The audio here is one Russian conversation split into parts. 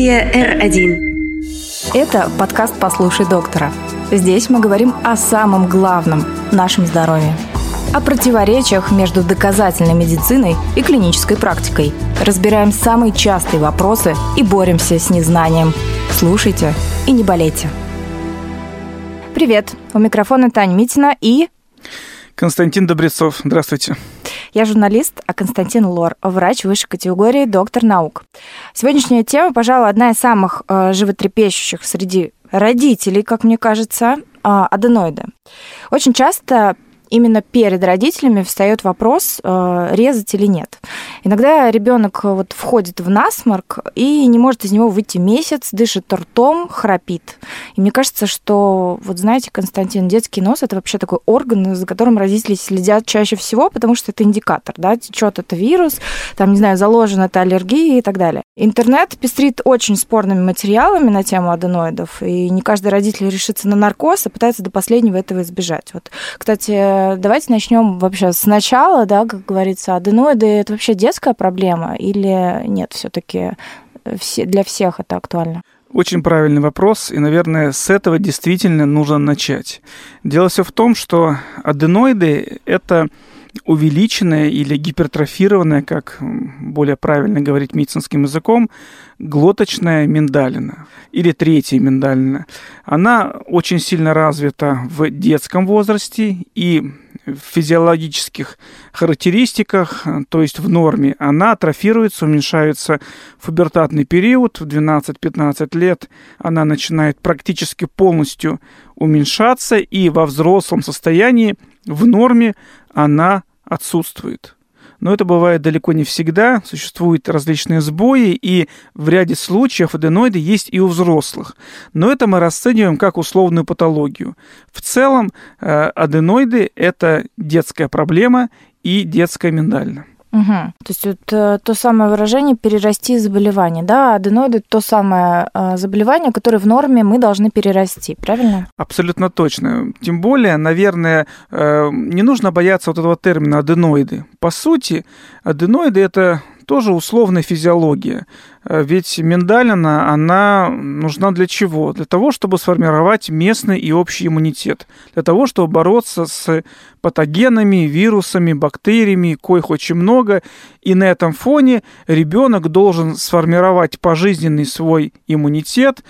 Студия R1. Это подкаст «Послушай доктора». Здесь мы говорим о самом главном – нашем здоровье. О противоречиях между доказательной медициной и клинической практикой. Разбираем самые частые вопросы и боремся с незнанием. Слушайте и не болейте. Привет! У микрофона Таня Митина и... Константин Добрецов. Здравствуйте. Я журналист, а Константин Лор, врач высшей категории, доктор наук. Сегодняшняя тема, пожалуй, одна из самых э, животрепещущих среди родителей, как мне кажется, э, аденоиды. Очень часто именно перед родителями встает вопрос, э, резать или нет. Иногда ребенок вот входит в насморк и не может из него выйти месяц, дышит ртом, храпит. И мне кажется, что, вот знаете, Константин, детский нос это вообще такой орган, за которым родители следят чаще всего, потому что это индикатор, да, течет это вирус, там, не знаю, заложена это аллергия и так далее. Интернет пестрит очень спорными материалами на тему аденоидов, и не каждый родитель решится на наркоз, а пытается до последнего этого избежать. Вот, кстати, давайте начнем вообще сначала, да, как говорится, аденоиды это вообще детская проблема или нет, все-таки все, для всех это актуально? Очень правильный вопрос, и, наверное, с этого действительно нужно начать. Дело все в том, что аденоиды – это увеличенная или гипертрофированная, как более правильно говорить медицинским языком, глоточная миндалина или третья миндалина. Она очень сильно развита в детском возрасте и в физиологических характеристиках, то есть в норме, она атрофируется, уменьшается в пубертатный период, в 12-15 лет она начинает практически полностью уменьшаться, и во взрослом состоянии в норме она отсутствует. Но это бывает далеко не всегда, существуют различные сбои, и в ряде случаев аденоиды есть и у взрослых. Но это мы расцениваем как условную патологию. В целом э, аденоиды – это детская проблема и детская миндальная. Угу. То есть вот, э, то самое выражение перерасти заболевание, да, аденоиды то самое э, заболевание, которое в норме мы должны перерасти, правильно? Абсолютно точно. Тем более, наверное, э, не нужно бояться вот этого термина аденоиды. По сути, аденоиды это тоже условная физиология. Э, ведь миндалина, она нужна для чего? Для того, чтобы сформировать местный и общий иммунитет. Для того, чтобы бороться с патогенами, вирусами, бактериями, коих очень много. И на этом фоне ребенок должен сформировать пожизненный свой иммунитет,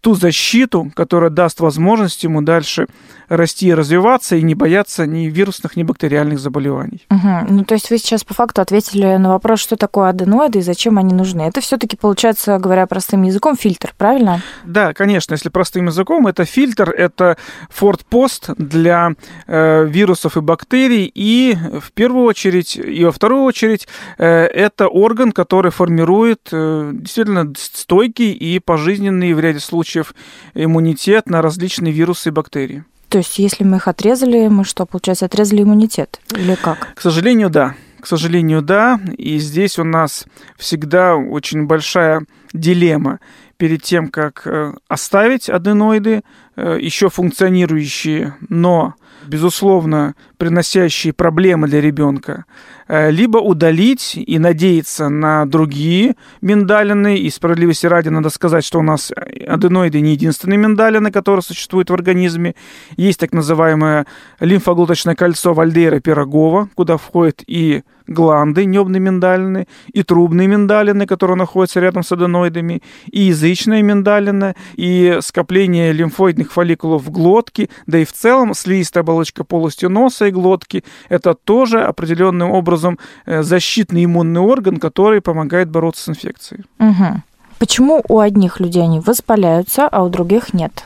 ту защиту, которая даст возможность ему дальше расти и развиваться и не бояться ни вирусных, ни бактериальных заболеваний. Угу. Ну, то есть вы сейчас по факту ответили на вопрос, что такое аденоиды и зачем они нужны. Это все-таки получается, говоря простым языком, фильтр, правильно? Да, конечно, если простым языком, это фильтр, это фортпост для э, вирусов и бактерий, и в первую очередь, и во вторую очередь, э, это орган, который формирует э, действительно стойкий и пожизненный в ряде случаев иммунитет на различные вирусы и бактерии. То есть, если мы их отрезали, мы что, получается, отрезали иммунитет? Или как? К сожалению, да. К сожалению, да. И здесь у нас всегда очень большая дилемма перед тем, как э, оставить аденоиды, э, еще функционирующие, но безусловно, приносящие проблемы для ребенка, э, либо удалить и надеяться на другие миндалины. И справедливости ради надо сказать, что у нас аденоиды не единственные миндалины, которые существуют в организме. Есть так называемое лимфоглоточное кольцо Вальдейра Пирогова, куда входит и гланды небные миндалины, и трубные миндалины, которые находятся рядом с аденоидами, и язычная миндалина, и скопление лимфоидных фолликулов в глотке, да и в целом слизистая оболочка полости носа и глотки – это тоже определенным образом э, защитный иммунный орган, который помогает бороться с инфекцией. Угу. Почему у одних людей они воспаляются, а у других нет?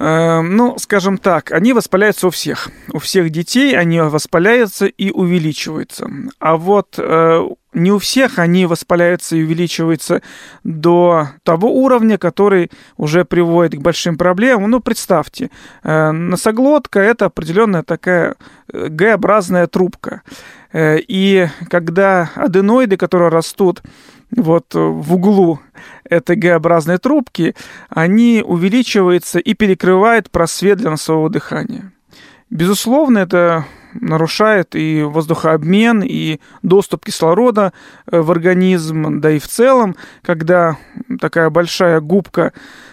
Эм, ну, скажем так, они воспаляются у всех. У всех детей они воспаляются и увеличиваются. А вот э, не у всех они воспаляются и увеличиваются до того уровня, который уже приводит к большим проблемам. Ну, представьте, э, носоглотка – это определенная такая э, Г-образная трубка. И когда аденоиды, которые растут вот э, в углу этой Г-образной трубки, они увеличиваются и перекрывают просвет для носового дыхания. Безусловно, это нарушает и воздухообмен, и доступ кислорода э, в организм, да и в целом, когда такая большая губка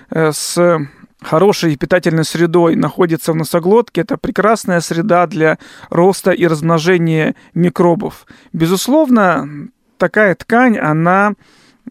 э, с хорошей питательной средой находится в носоглотке, это прекрасная среда для роста и размножения микробов. Безусловно, такая ткань, она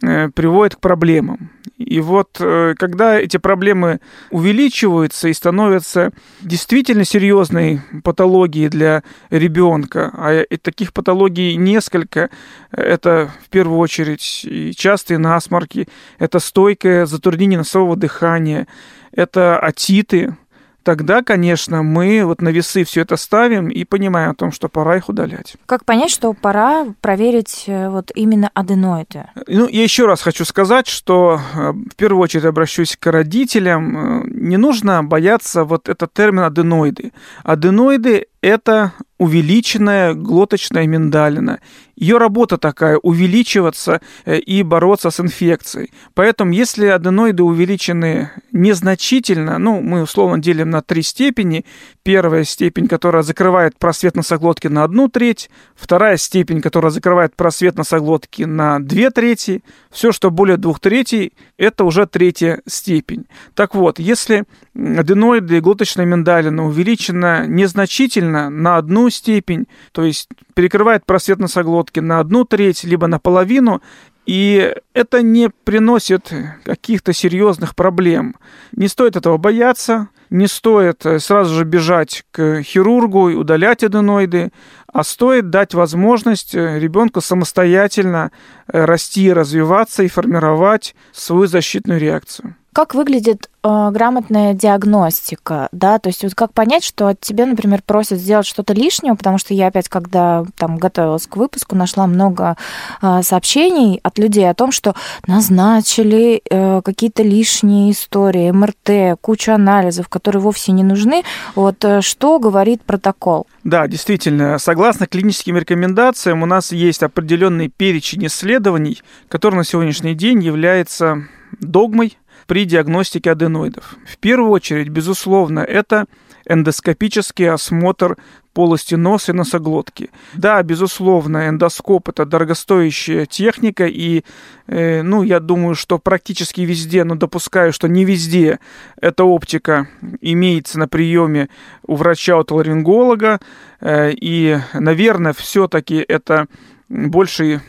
э, приводит к проблемам. И вот э, когда эти проблемы увеличиваются и становятся действительно серьезной патологией для ребенка, а таких патологий несколько, это в первую очередь и частые насморки, это стойкое затруднение носового дыхания, это атиты, тогда, конечно, мы вот на весы все это ставим и понимаем о том, что пора их удалять. Как понять, что пора проверить э, вот именно аденоиды? Ну, я еще раз хочу сказать, что э, в первую очередь обращусь к родителям. Э, не нужно бояться вот этот термин аденоиды. Аденоиды это увеличенная глоточная миндалина. Ее работа такая – увеличиваться э, и бороться с инфекцией. Поэтому, если аденоиды увеличены незначительно, ну, мы условно делим на три степени. Первая степень, которая закрывает просвет носоглотки на одну треть. Вторая степень, которая закрывает просвет носоглотки на две трети. Все, что более двух третей, это уже третья степень. Так вот, если аденоиды и глоточная миндалина увеличена незначительно на одну степень, то есть перекрывает просвет носоглотки на одну треть, либо на половину, и это не приносит каких-то серьезных проблем. Не стоит этого бояться, не стоит э, сразу же бежать к хирургу и удалять аденоиды, а стоит дать возможность э, ребенку самостоятельно э, расти, развиваться и формировать свою защитную реакцию. Как выглядит э, грамотная диагностика, да, то есть вот как понять, что от тебя, например, просят сделать что-то лишнее, потому что я опять, когда там готовилась к выпуску, нашла много э, сообщений от людей о том, что назначили э, какие-то лишние истории, МРТ, кучу анализов, которые вовсе не нужны. Вот э, что говорит протокол? Да, действительно, согласно клиническим рекомендациям, у нас есть определенный перечень исследований, который на сегодняшний день является догмой при диагностике аденоидов. В первую очередь, безусловно, это эндоскопический осмотр полости носа и носоглотки. Да, безусловно, эндоскоп это дорогостоящая техника, и, э, ну, я думаю, что практически везде, но допускаю, что не везде эта оптика имеется на приеме у врача-отоларинголога, э, и, наверное, все-таки это больше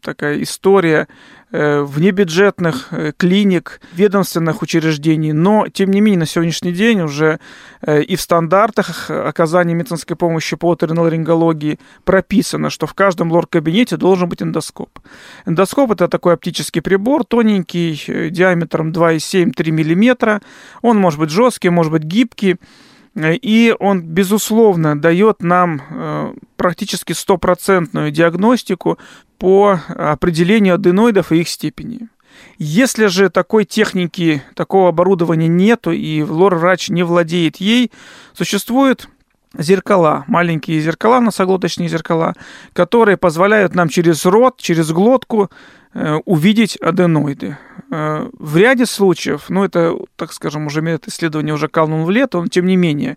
такая история э, внебюджетных э, клиник, ведомственных учреждений, но, тем не менее, на сегодняшний день уже э, и в стандартах оказания медицинской помощи по оториноларингологии прописано, что в каждом лор-кабинете должен быть эндоскоп. Эндоскоп – это такой оптический прибор, тоненький, диаметром 2,7-3 мм. Он может быть жесткий, может быть гибкий, и он, безусловно, дает нам э, практически стопроцентную диагностику по определению аденоидов и их степени. Если же такой техники, такого оборудования нету, и лор-врач не владеет ей, существует зеркала, маленькие зеркала, носоглоточные зеркала, которые позволяют нам через рот, через глотку увидеть аденоиды. Э, в ряде случаев, ну это, так скажем, уже метод исследования уже канул в лето, но тем не менее,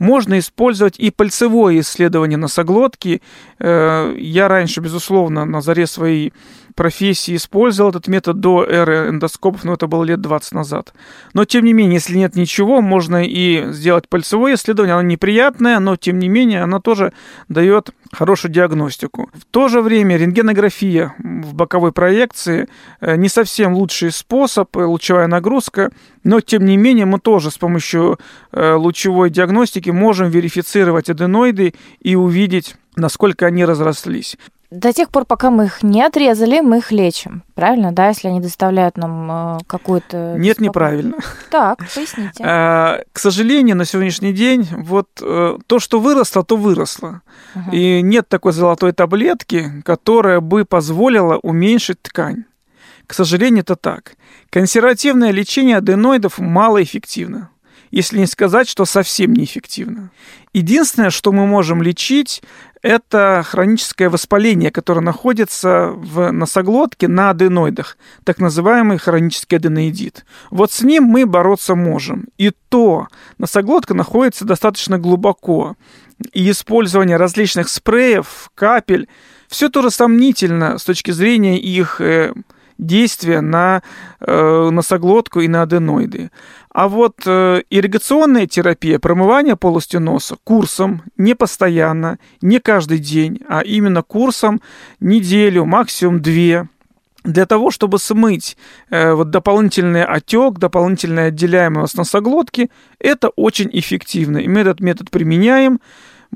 можно использовать и пальцевое исследование носоглотки. Э, я раньше, безусловно, на заре своей профессии использовал этот метод до эры эндоскопов, но это было лет 20 назад. Но, тем не менее, если нет ничего, можно и сделать пальцевое исследование. Оно неприятное, но, тем не менее, оно тоже дает хорошую диагностику. В то же время рентгенография в боковой проекции э, не совсем лучший способ, э, лучевая нагрузка, но, тем не менее, мы тоже с помощью э, лучевой диагностики можем верифицировать аденоиды и увидеть насколько они разрослись. До тех пор, пока мы их не отрезали, мы их лечим. Правильно, да, если они доставляют нам э, какую-то... Нет, неправильно. Так, поясните. А, к сожалению, на сегодняшний день вот э, то, что выросло, то выросло. Угу. И нет такой золотой таблетки, которая бы позволила уменьшить ткань. К сожалению, это так. Консервативное лечение аденоидов малоэффективно. Если не сказать, что совсем неэффективно. Единственное, что мы можем лечить, это хроническое воспаление, которое находится в носоглотке на аденоидах, так называемый хронический аденоидит. Вот с ним мы бороться можем. И то носоглотка находится достаточно глубоко. И использование различных спреев, капель, все тоже сомнительно с точки зрения их э, действия на э, носоглотку и на аденоиды. А вот э, ирригационная терапия, промывание полости носа курсом, не постоянно, не каждый день, а именно курсом неделю, максимум две, для того, чтобы смыть э, вот дополнительный отек, дополнительная отделяемость носоглотки, это очень эффективно. И мы этот метод применяем,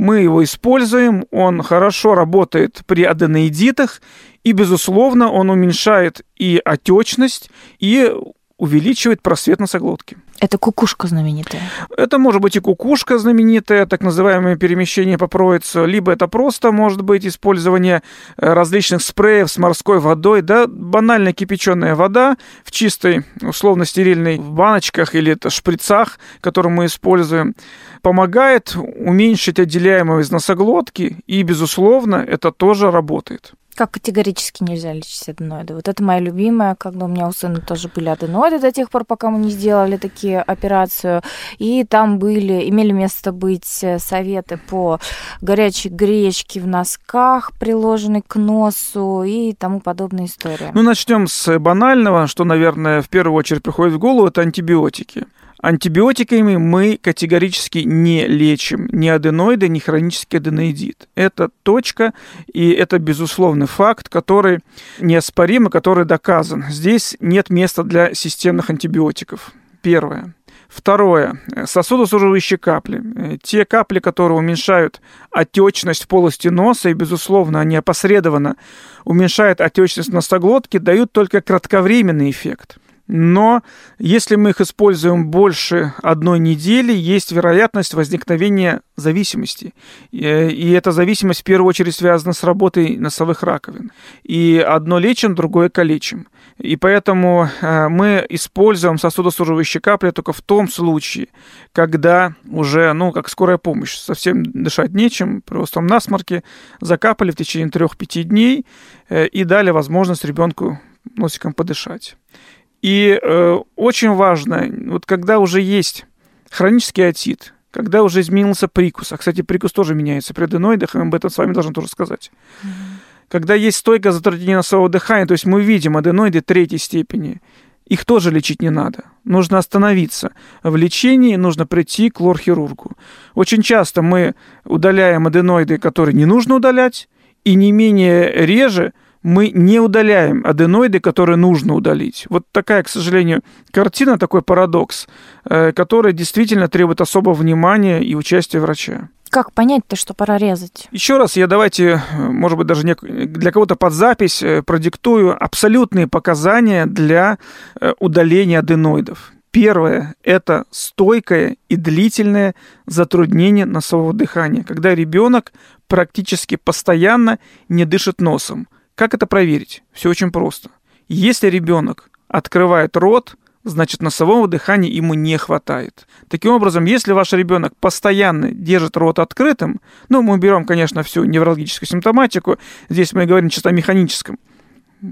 мы его используем, он хорошо работает при аденоидитах, и, безусловно, он уменьшает и отечность, и увеличивает просвет носоглотки. Это кукушка знаменитая. Это может быть и кукушка знаменитая, так называемое перемещение по провицу, либо это просто может быть использование э, различных спреев с морской водой, да, банально кипяченая вода в чистой, условно стерильной в баночках или это шприцах, которые мы используем, помогает уменьшить отделяемость носоглотки, и, безусловно, это тоже работает. Как категорически нельзя лечить аденоиды? Вот это моя любимая, когда у меня у сына тоже были аденоиды до тех пор, пока мы не сделали такие операцию. И там были, имели место быть э, советы по горячей гречке в носках, приложенной к носу и тому подобные истории. Ну, начнем с банального, что, наверное, в первую очередь приходит в голову, это антибиотики. Антибиотиками мы категорически не лечим ни аденоиды, ни хронический аденоидит. Это точка, и это безусловный факт, который неоспорим и который доказан. Здесь нет места для системных антибиотиков. Первое. Второе. Сосудосуживающие капли. Те капли, которые уменьшают отечность в полости носа, и, безусловно, они опосредованно уменьшают отечность носоглотки, дают только кратковременный эффект – но если мы их используем больше одной недели, есть вероятность возникновения зависимости. И эта зависимость в первую очередь связана с работой носовых раковин. И одно лечим, другое калечим. И поэтому э, мы используем сосудосуживающие капли только в том случае, когда уже, ну, как скорая помощь, совсем дышать нечем, просто насморки, закапали в течение 3-5 дней э, и дали возможность ребенку носиком подышать. И э, очень важно, вот когда уже есть хронический отит, когда уже изменился прикус, а, кстати, прикус тоже меняется при аденоидах, мы об этом с вами должны тоже сказать. Mm-hmm. Когда есть стойкое затруднение носового дыхания, то есть мы видим аденоиды третьей степени, их тоже лечить не надо. Нужно остановиться. В лечении нужно прийти к лор-хирургу. Очень часто мы удаляем аденоиды, которые не нужно удалять, и не менее реже – мы не удаляем аденоиды, которые нужно удалить. Вот такая, к сожалению, картина, такой парадокс, э, который действительно требует особого внимания и участия врача. Как понять-то, что пора резать? Еще раз я давайте, может быть, даже для кого-то под запись э, продиктую абсолютные показания для э, удаления аденоидов. Первое – это стойкое и длительное затруднение носового дыхания, когда ребенок практически постоянно не дышит носом – как это проверить? Все очень просто. Если ребенок открывает рот, значит носового дыхания ему не хватает. Таким образом, если ваш ребенок постоянно держит рот открытым, ну, мы берем, конечно, всю неврологическую симптоматику, здесь мы говорим чисто о механическом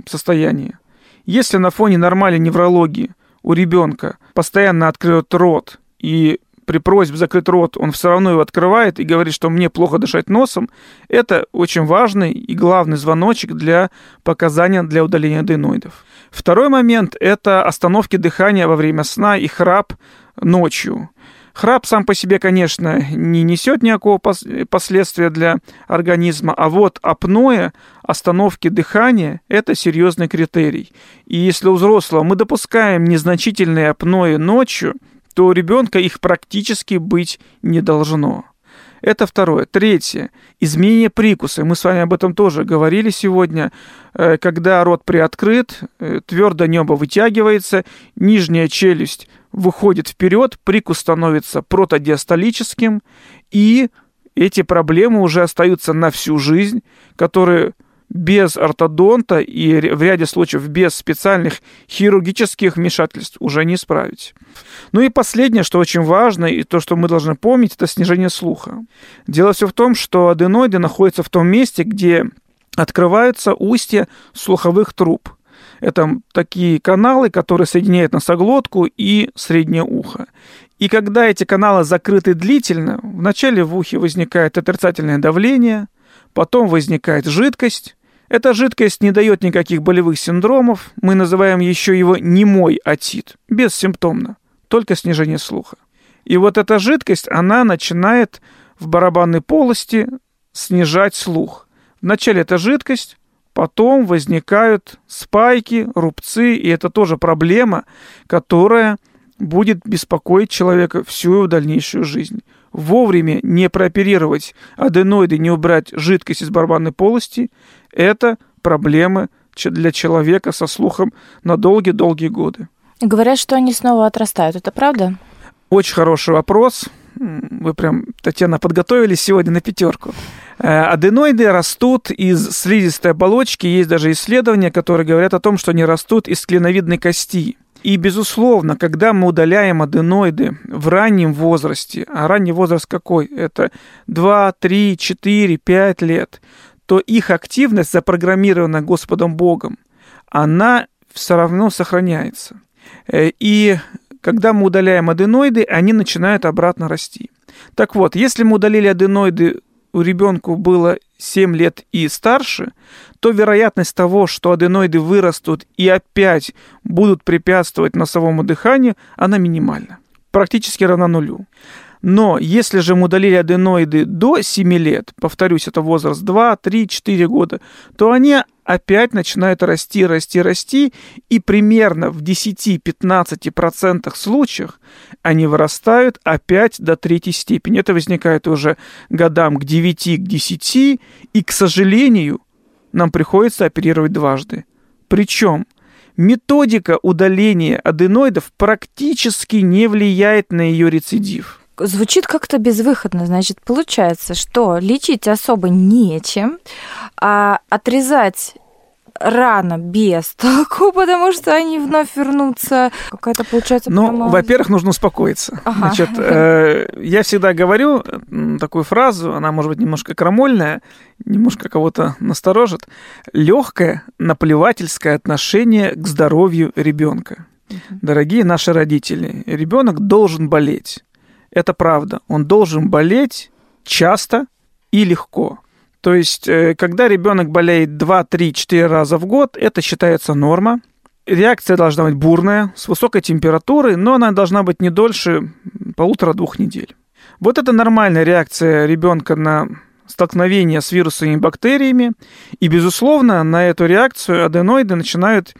состоянии. Если на фоне нормальной неврологии у ребенка постоянно открыт рот и при просьбе закрыть рот, он все равно его открывает и говорит, что мне плохо дышать носом, это очень важный и главный звоночек для показания для удаления аденоидов. Второй момент – это остановки дыхания во время сна и храп ночью. Храп сам по себе, конечно, не несет никакого последствия для организма, а вот апноэ, остановки дыхания – это серьезный критерий. И если у взрослого мы допускаем незначительные апноэ ночью, то у ребенка их практически быть не должно. Это второе. Третье. Изменение прикуса. Мы с вами об этом тоже говорили сегодня. Э, когда рот приоткрыт, э, твердо небо вытягивается, нижняя челюсть выходит вперед, прикус становится протодиастолическим, и эти проблемы уже остаются на всю жизнь, которые без ортодонта и в ряде случаев без специальных хирургических вмешательств уже не исправить. Ну и последнее, что очень важно, и то, что мы должны помнить, это снижение слуха. Дело все в том, что аденоиды находятся в том месте, где открываются устья слуховых труб. Это такие каналы, которые соединяют носоглотку и среднее ухо. И когда эти каналы закрыты длительно, вначале в ухе возникает отрицательное давление, потом возникает жидкость. Эта жидкость не дает никаких болевых синдромов, мы называем еще его немой отит, бессимптомно, только снижение слуха. И вот эта жидкость, она начинает в барабанной полости снижать слух. Вначале это жидкость, потом возникают спайки, рубцы, и это тоже проблема, которая будет беспокоить человека всю его дальнейшую жизнь. Вовремя не прооперировать аденоиды, не убрать жидкость из барабанной полости – это проблемы для человека со слухом на долгие-долгие годы. Говорят, что они снова отрастают. Это правда? Очень хороший вопрос. Вы прям, Татьяна, подготовились сегодня на пятерку. Э, аденоиды растут из слизистой оболочки. Есть даже исследования, которые говорят о том, что они растут из клиновидной кости. И, безусловно, когда мы удаляем аденоиды в раннем возрасте, а ранний возраст какой? Это 2, 3, 4, 5 лет, то их активность, запрограммирована Господом Богом, она все равно сохраняется. Э, и когда мы удаляем аденоиды, они начинают обратно расти. Так вот, если мы удалили аденоиды у ребенка было 7 лет и старше, то вероятность того, что аденоиды вырастут и опять будут препятствовать носовому дыханию, она минимальна. Практически равна нулю. Но если же мы удалили аденоиды до 7 лет, повторюсь, это возраст 2, 3, 4 года, то они опять начинают расти, расти, расти, и примерно в 10-15% случаях они вырастают опять до третьей степени. Это возникает уже годам к 9, к 10, и, к сожалению, нам приходится оперировать дважды. Причем методика удаления аденоидов практически не влияет на ее рецидив звучит как-то безвыходно. Значит, получается, что лечить особо нечем, а отрезать рано без толку, потому что они вновь вернутся. Какая-то получается... Ну, прямо... во-первых, нужно успокоиться. Ага. Значит, э, я всегда говорю такую фразу, она может быть немножко крамольная, немножко кого-то насторожит. Легкое наплевательское отношение к здоровью ребенка. Дорогие наши родители, ребенок должен болеть. Это правда. Он должен болеть часто и легко. То есть, э, когда ребенок болеет 2, 3, 4 раза в год, это считается норма. Реакция должна быть бурная, с высокой температурой, но она должна быть не дольше полутора-двух недель. Вот это нормальная реакция ребенка на столкновение с вирусами и бактериями. И, безусловно, на эту реакцию аденоиды начинают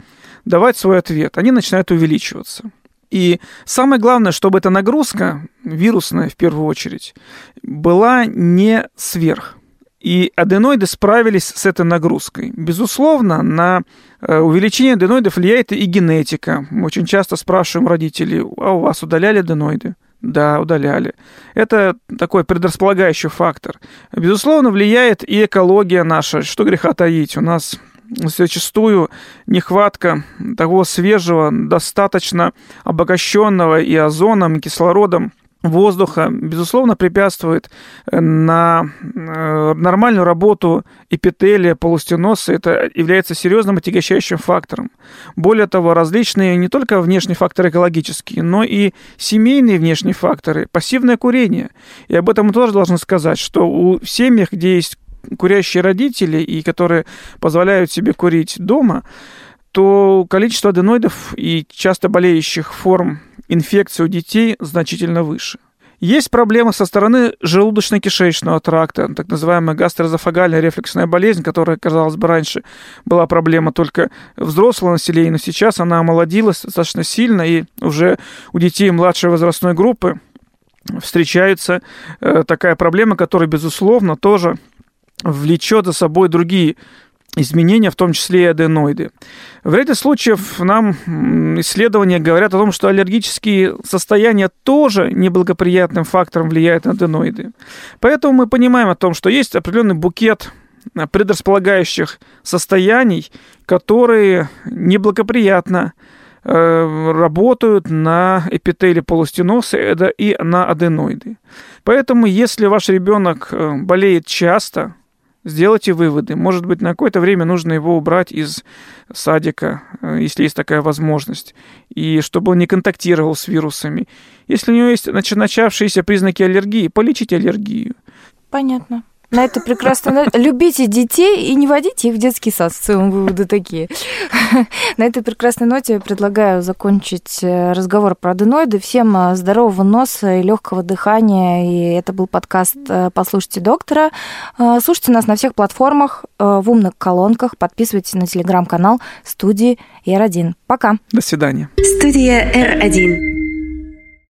давать свой ответ. Они начинают увеличиваться. И самое главное, чтобы эта нагрузка, вирусная в первую очередь, была не сверх. И аденоиды справились с этой нагрузкой. Безусловно, на э, увеличение аденоидов влияет и генетика. Мы очень часто спрашиваем родителей, а у вас удаляли аденоиды? Да, удаляли. Это такой предрасполагающий фактор. Безусловно, влияет и экология наша. Что греха таить? У нас зачастую нехватка того свежего, достаточно обогащенного и озоном, и кислородом воздуха, безусловно, препятствует э, на э, нормальную работу эпителия, полустеноса. Это является серьезным отягощающим фактором. Более того, различные не только внешние факторы экологические, но и семейные внешние факторы, пассивное курение. И об этом мы тоже должны сказать, что у семьях, где есть курящие родители и которые позволяют себе курить дома, то количество аденоидов и часто болеющих форм инфекции у детей значительно выше. Есть проблемы со стороны желудочно-кишечного тракта, так называемая гастроэзофагальная рефлексная болезнь, которая, казалось бы, раньше была проблема только взрослого населения, но сейчас она омолодилась достаточно сильно, и уже у детей младшей возрастной группы встречается э, такая проблема, которая, безусловно, тоже влечет за собой другие изменения, в том числе и аденоиды. В ряде случаев нам исследования говорят о том, что аллергические состояния тоже неблагоприятным фактором влияют на аденоиды. Поэтому мы понимаем о том, что есть определенный букет предрасполагающих состояний, которые неблагоприятно э, работают на эпителии полустеноса и на аденоиды. Поэтому, если ваш ребенок э, болеет часто, сделайте выводы. Может быть, на какое-то время нужно его убрать из садика, э, если есть такая возможность, и чтобы он не контактировал с вирусами. Если у него есть начавшиеся признаки аллергии, полечите аллергию. Понятно. На это прекрасно. Любите детей и не водите их в детский сад. В целом выводы такие. На этой прекрасной ноте предлагаю закончить э, разговор про аденоиды. Всем э, здорового носа и легкого дыхания. И это был подкаст э, «Послушайте доктора». Слушайте нас на всех платформах, в умных колонках. Подписывайтесь на телеграм-канал студии R1. Пока. До свидания. Студия R1.